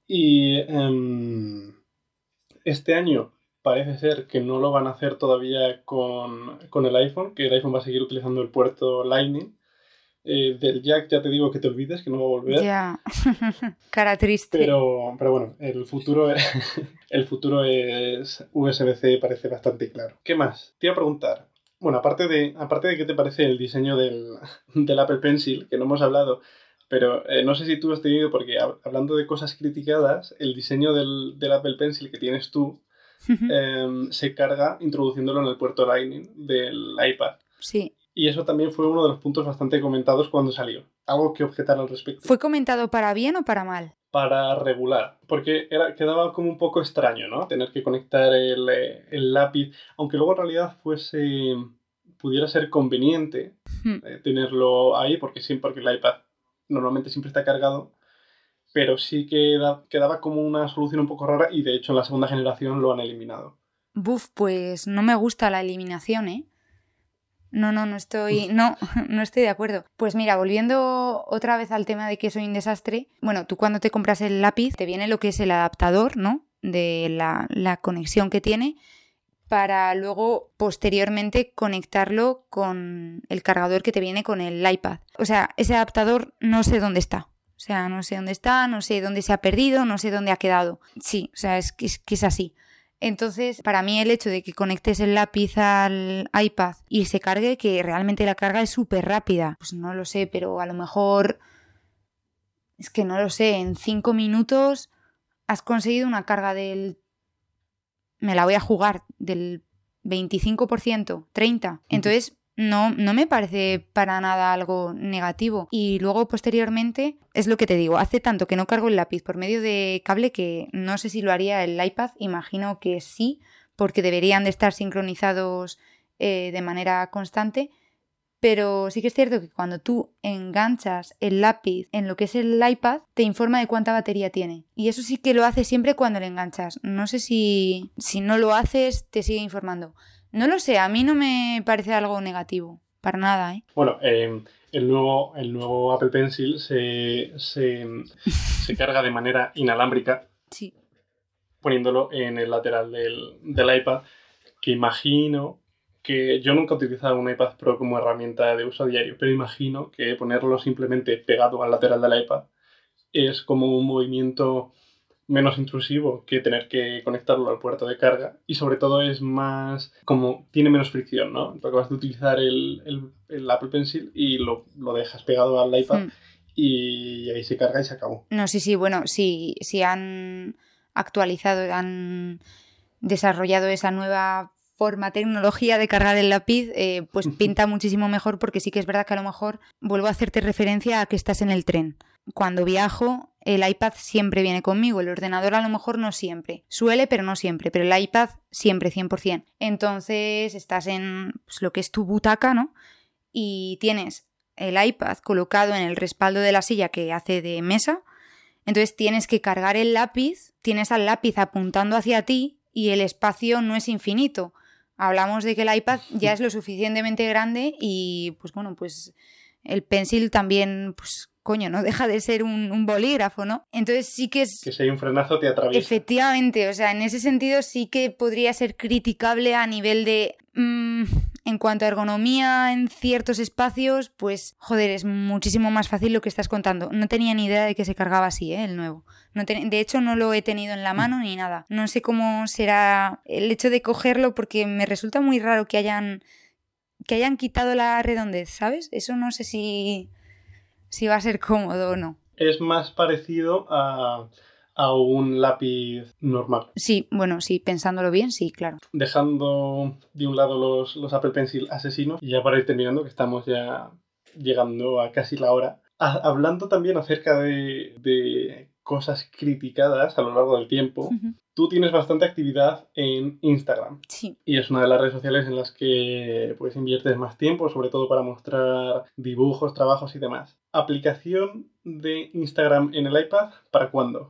Y em, este año parece ser que no lo van a hacer todavía con, el iPhone, que el iPhone va a seguir utilizando el puerto Lightning. Eh, del jack ya te digo que te olvides, que no va a volver. Ya, (laughs) cara triste. Pero, pero bueno, el futuro, (laughs) el futuro es USB-C, parece bastante claro. ¿Qué más? Te iba a preguntar, bueno, aparte de, aparte de qué te parece el diseño del, (laughs) del Apple Pencil, que no hemos hablado, Pero eh, no sé si tú has tenido, porque hablando de cosas criticadas, el diseño del, del Apple Pencil que tienes tú em, se carga introduciéndolo en el puerto Lightning del iPad. Sí. Y eso también fue uno de los puntos bastante comentados cuando salió. ¿Algo que objetar al respecto? ¿Fue comentado para bien o para mal? Para regular, porque era, quedaba como un poco extraño, ¿no? Tener que conectar el, eh, el lápiz, aunque luego en realidad fuese pudiera ser conveniente hmm. eh, tenerlo ahí, porque sí, porque el iPad normalmente siempre está cargado, pero sí que quedaba como una solución un poco rara y de hecho en la segunda generación lo han eliminado. Buf, pues no me gusta la eliminación, ¿eh? No, no, no estoy, no, (laughs) no estoy de acuerdo. Pues mira, volviendo otra vez al tema de que soy un desastre, bueno, tú cuando te compras el lápiz te viene lo que es el adaptador, ¿no? De la, la conexión que tiene para luego posteriormente conectarlo con el cargador que te viene con el iPad. O sea, ese adaptador no sé dónde está. O sea, no sé dónde está, no sé dónde se ha perdido, no sé dónde ha quedado. Sí, o sea, es que es, así. Entonces, para mí el hecho de que conectes el lápiz al iPad y se cargue, que realmente la carga es súper rápida, pues no lo sé, pero a lo mejor... Es que no lo sé, en cinco minutos has conseguido una carga del me la voy a jugar del 25%, 30%. Entonces, no, no me parece para nada algo negativo. Y luego, posteriormente, es lo que te digo, hace tanto que no cargo el lápiz por medio de cable que no sé si lo haría el iPad, imagino que sí, porque deberían de estar sincronizados eh, de manera constante. Pero sí que es cierto que cuando tú enganchas el lápiz en lo que es el iPad, te informa de cuánta batería tiene. Y eso sí que lo hace siempre cuando le enganchas. No sé si, si no lo haces, te sigue informando. No lo sé, a mí no me parece algo negativo. Para nada, ¿eh? Bueno, em, el, nuevo, el nuevo Apple Pencil se, (laughs) se, carga de manera inalámbrica. Sí. Poniéndolo en el lateral del, del iPad, que imagino que yo nunca he utilizado un iPad Pro como herramienta de uso diario, pero imagino que ponerlo simplemente pegado al lateral del iPad es como un movimiento menos intrusivo que tener que conectarlo al puerto de carga y sobre todo es más como tiene menos fricción, ¿no? Porque vas a utilizar el, Apple Pencil y lo, dejas pegado al iPad hmm. y ahí se carga y se acabó. No, sí, sí, bueno, sí, si han actualizado, han desarrollado esa nueva forma, tecnología de cargar el lápiz, eh, pues (laughs) pinta muchísimo mejor porque sí que es verdad que a lo mejor vuelvo a hacerte referencia a que estás en el tren. Cuando viajo, el iPad siempre viene conmigo, el ordenador a lo mejor no siempre. Suele, pero no siempre, pero el iPad siempre, 100%. Entonces estás en pues, lo que es tu butaca, ¿no? Y tienes el iPad colocado en el respaldo de la silla que hace de mesa. Entonces tienes que cargar el lápiz, tienes al lápiz apuntando hacia ti y el espacio no es infinito hablamos de que el iPad ya es lo suficientemente grande y pues bueno, pues el pencil también, pues coño, no deja de ser un, bolígrafo, ¿no? Entonces sí que es... Que si hay un frenazo te atraviesa. Efectivamente, o sea, en ese sentido sí que podría ser criticable a nivel de... Mm, en cuanto a ergonomía en ciertos espacios, pues joder, es muchísimo más fácil lo que estás contando. No tenía ni idea de que se cargaba así, ¿eh? el nuevo. No de hecho, no lo he tenido en la mm. mano ni nada. No sé cómo será el hecho de cogerlo porque me resulta muy raro que hayan que hayan quitado la redondez, ¿sabes? Eso no sé si si va a ser cómodo o no. Es más parecido a a un lápiz normal. Sí, bueno, sí, pensándolo bien, sí, claro. Dejando de un lado los, los Apple Pencil asesinos, y ya para ir terminando, que estamos ya llegando a casi la hora, hablando también acerca de, de, cosas criticadas a lo largo del tiempo, tú tienes bastante actividad en Instagram. Sí. Y es una de las redes sociales en las que pues inviertes más tiempo, sobre todo para mostrar dibujos, trabajos y demás. ¿Aplicación de Instagram en el iPad para cuándo?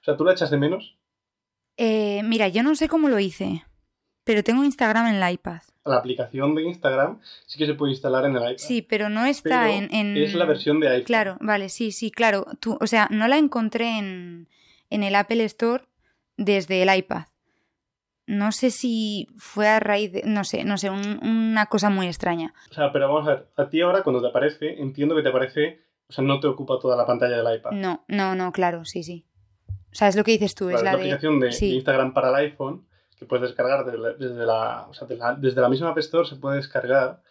O sea, ¿tú la echas de menos? Eh, mira, yo no sé cómo lo hice, pero tengo Instagram en el iPad. La aplicación de Instagram sí que se puede instalar en el iPad. Sí, pero no está en, Es la versión de iPhone. Claro, vale, sí, sí, claro. Tú, o sea, no la encontré en, el Apple Store desde el iPad. No sé si fue a raíz de. No sé, no sé, una cosa muy extraña. O sea, pero vamos a ver, a ti ahora cuando te aparece, entiendo que te aparece. O sea, no te ocupa toda la pantalla del iPad. No, no, no, claro, sí, sí. O sea, es lo que dices tú, es la, aplicación de, Instagram para el iPhone que puedes descargar desde la, o sea, desde la misma App Store se puede descargar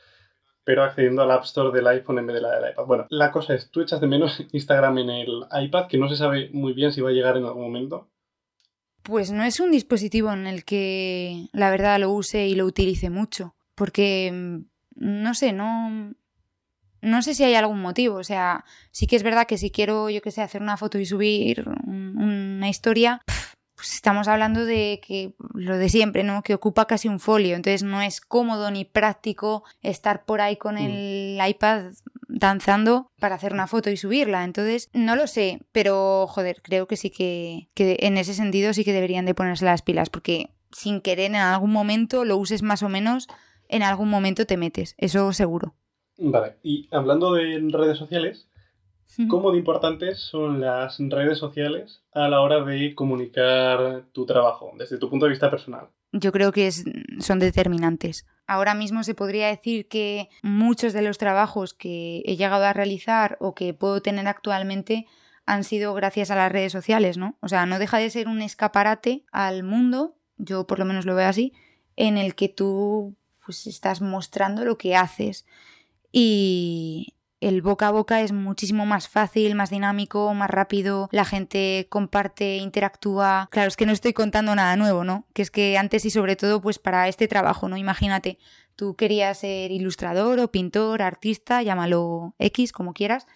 pero accediendo al App Store del iPhone en vez de la del iPad. Bueno, la cosa es, tú echas de menos (laughs) Instagram en el iPad, que no se sabe muy bien si va a llegar en algún momento. Pues no es un dispositivo en el que la verdad lo use y lo utilice mucho, porque mm, no sé, no no sé si hay algún motivo, o sea, sí que es verdad que si quiero, yo que sé, hacer una foto y subir una historia, pues estamos hablando de que lo de siempre, ¿no? Que ocupa casi un folio, entonces no es cómodo ni práctico estar por ahí con mm. el iPad danzando para hacer una foto y subirla. Entonces, no lo sé, pero joder, creo que sí que, que en ese sentido sí que deberían de ponerse las pilas, porque sin querer en algún momento lo uses más o menos, en algún momento te metes, eso seguro. Vale, y hablando de redes sociales, ¿cómo de importantes son las redes sociales a la hora de comunicar tu trabajo desde tu punto de vista personal? Yo creo que son determinantes. Ahora mismo se podría decir que muchos de los trabajos que he llegado a realizar o que puedo tener actualmente han sido gracias a las redes sociales, ¿no? O sea, no deja de ser un escaparate al mundo, yo por lo menos lo veo así, en el que tú pues estás mostrando lo que haces y el boca a boca es muchísimo más fácil, más dinámico, más rápido, la gente comparte, interactúa. Claro, es que no estoy contando nada nuevo, ¿no? Que es que antes y sobre todo pues para este trabajo, ¿no? Imagínate, tú querías ser ilustrador o pintor, artista, llámalo X, como quieras.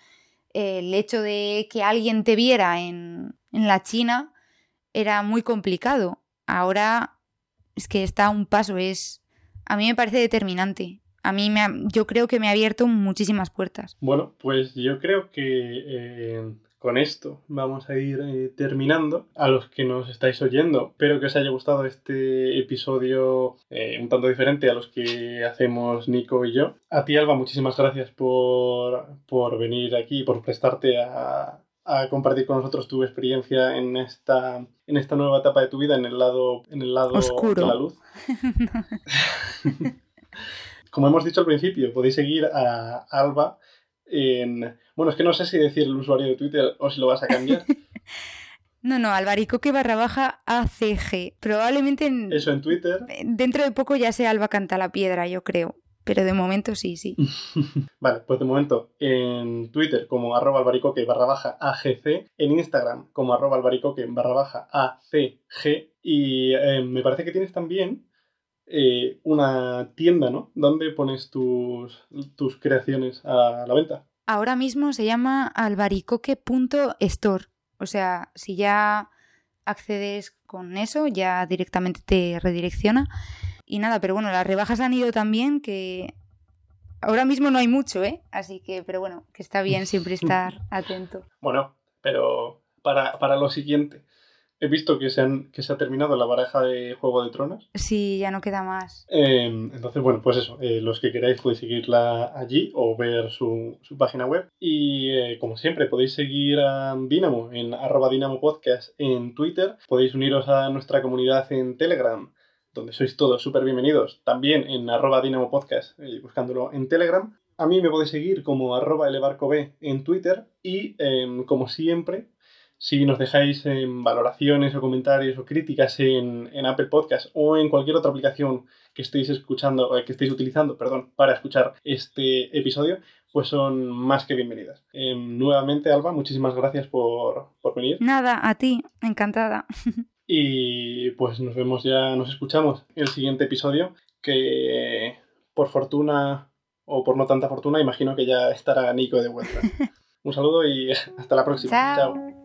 El hecho de que alguien te viera en, en la China era muy complicado. Ahora es que está un paso, es... A mí me parece determinante a mí me yo creo que me ha abierto muchísimas puertas. Bueno, pues yo creo que eh, con esto vamos a ir eh, terminando. A los que nos estáis oyendo, espero que os haya gustado este episodio eh, un tanto diferente a los que hacemos Nico y yo. A ti, Alba, muchísimas gracias por, por venir aquí, por prestarte a, a compartir con nosotros tu experiencia en esta, en esta nueva etapa de tu vida, en el lado, en el lado Oscuro. de la luz. (laughs) (laughs) como hemos dicho al principio, podéis seguir a Alba en... Bueno, es que no sé si decir el usuario de Twitter o si lo vas a cambiar. (laughs) No, no, albaricoque barra baja ACG. Probablemente en... Eso en Twitter. Dentro de poco ya sea Alba Canta la Piedra, yo creo. Pero de momento sí, sí. (laughs) vale, pues de momento en Twitter como arroba albaricoque barra baja AGC, en Instagram como arroba albaricoque barra baja ACG y eh, me parece que tienes también eh, una tienda, ¿no? ¿Dónde pones tus, tus creaciones a la venta? Ahora mismo se llama albaricoque.store. O sea, si ya accedes con eso, ya directamente te redirecciona. Y nada, pero bueno, las rebajas han ido también que ahora mismo no hay mucho, ¿eh? Así que, pero bueno, que está bien siempre (laughs) estar atento. Bueno, pero para, para lo siguiente, He visto que se, han, que se ha terminado la baraja de Juego de Tronos. Sí, ya no queda más. Em, entonces, bueno, pues eso. Eh, los que queráis podéis seguirla allí o ver su, página web. Y eh, como siempre, podéis seguir a Dinamo en arroba Dinamo Podcast en Twitter. Podéis uniros a nuestra comunidad en Telegram, donde sois todos súper bienvenidos. También en arroba Dinamo Podcast, eh, buscándolo en Telegram. A mí me podéis seguir como arroba elevarcob en Twitter. Y em, como siempre, si nos dejáis en valoraciones o comentarios o críticas en, Apple Podcast o en cualquier otra aplicación que estéis escuchando, eh, que estéis utilizando, perdón, para escuchar este episodio, pues son más que bienvenidas. Em, nuevamente, Alba, muchísimas gracias por, por venir. Nada, a ti, encantada. (laughs) y pues nos vemos ya, nos escuchamos en el siguiente episodio, que por fortuna o por no tanta fortuna, imagino que ya estará Nico de vuelta. (laughs) Un saludo y (laughs) hasta la próxima. Chao.